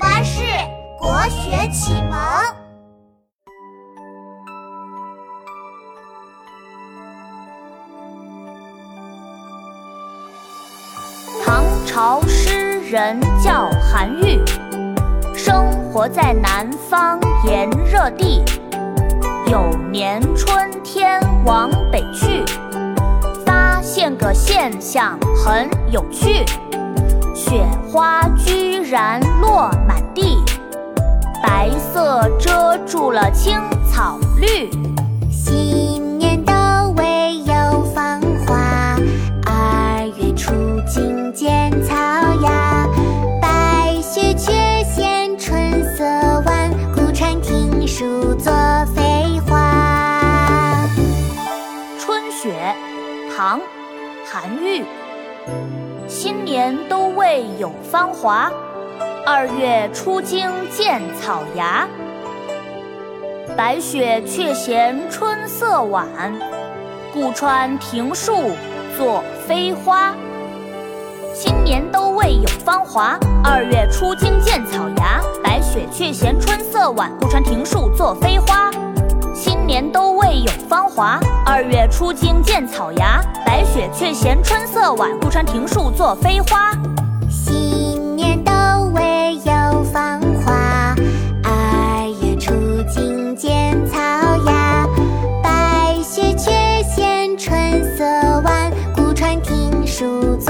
巴士国学启蒙。唐朝诗人叫韩愈，生活在南方炎热地。有年春天往北去，发现个现象很有趣。雪花居然了青草绿。新年都未有芳华，二月初惊见草芽。白雪却嫌春色晚，故传庭树作飞花。春雪，唐，韩愈。新年都未有芳华，二月初惊见草芽。白雪却嫌春色晚，故穿庭树作飞花。新年都未有芳华，二月初惊见草芽。白雪却嫌春色晚，故穿庭树作飞花。新年都未有芳华，二月初惊见草芽。白雪却嫌春色晚，故穿庭树作飞花。新主。